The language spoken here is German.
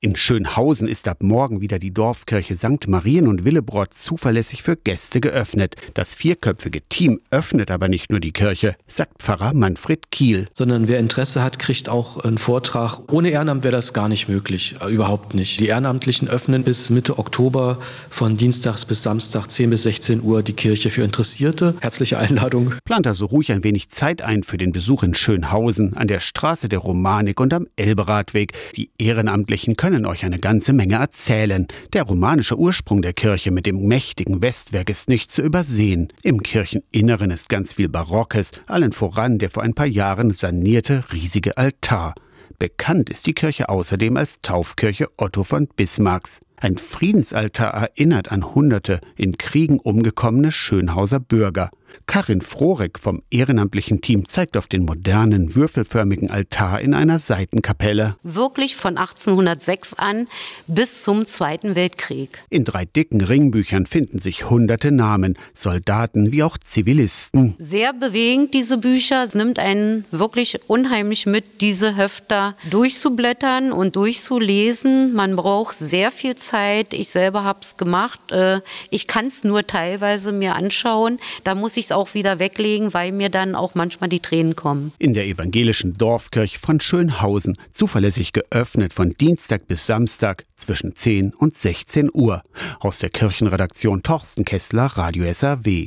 In Schönhausen ist ab morgen wieder die Dorfkirche St. Marien und Willebrod zuverlässig für Gäste geöffnet. Das vierköpfige Team öffnet aber nicht nur die Kirche, sagt Pfarrer Manfred Kiel. Sondern wer Interesse hat, kriegt auch einen Vortrag. Ohne Ehrenamt wäre das gar nicht möglich, äh, überhaupt nicht. Die Ehrenamtlichen öffnen bis Mitte Oktober von Dienstags bis Samstag 10 bis 16 Uhr die Kirche für Interessierte. Herzliche Einladung. Plant also ruhig ein wenig Zeit ein für den Besuch in Schönhausen an der Straße der Romanik und am Elberadweg. Die Ehrenamtlichen können können euch eine ganze Menge erzählen. Der romanische Ursprung der Kirche mit dem mächtigen Westwerk ist nicht zu übersehen. Im Kircheninneren ist ganz viel Barockes, allen voran der vor ein paar Jahren sanierte riesige Altar. Bekannt ist die Kirche außerdem als Taufkirche Otto von Bismarcks. Ein Friedensaltar erinnert an hunderte in Kriegen umgekommene Schönhauser Bürger. Karin Frohreck vom ehrenamtlichen Team zeigt auf den modernen, würfelförmigen Altar in einer Seitenkapelle. Wirklich von 1806 an bis zum Zweiten Weltkrieg. In drei dicken Ringbüchern finden sich hunderte Namen, Soldaten wie auch Zivilisten. Sehr bewegend, diese Bücher. Es nimmt einen wirklich unheimlich mit, diese Höfter durchzublättern und durchzulesen. Man braucht sehr viel Zeit. Ich selber habe es gemacht. Äh, ich kann es nur teilweise mir anschauen. Da muss ich es auch wieder weglegen, weil mir dann auch manchmal die Tränen kommen. In der evangelischen Dorfkirche von Schönhausen, zuverlässig geöffnet von Dienstag bis Samstag zwischen 10 und 16 Uhr. Aus der Kirchenredaktion Torsten Kessler, Radio SAW.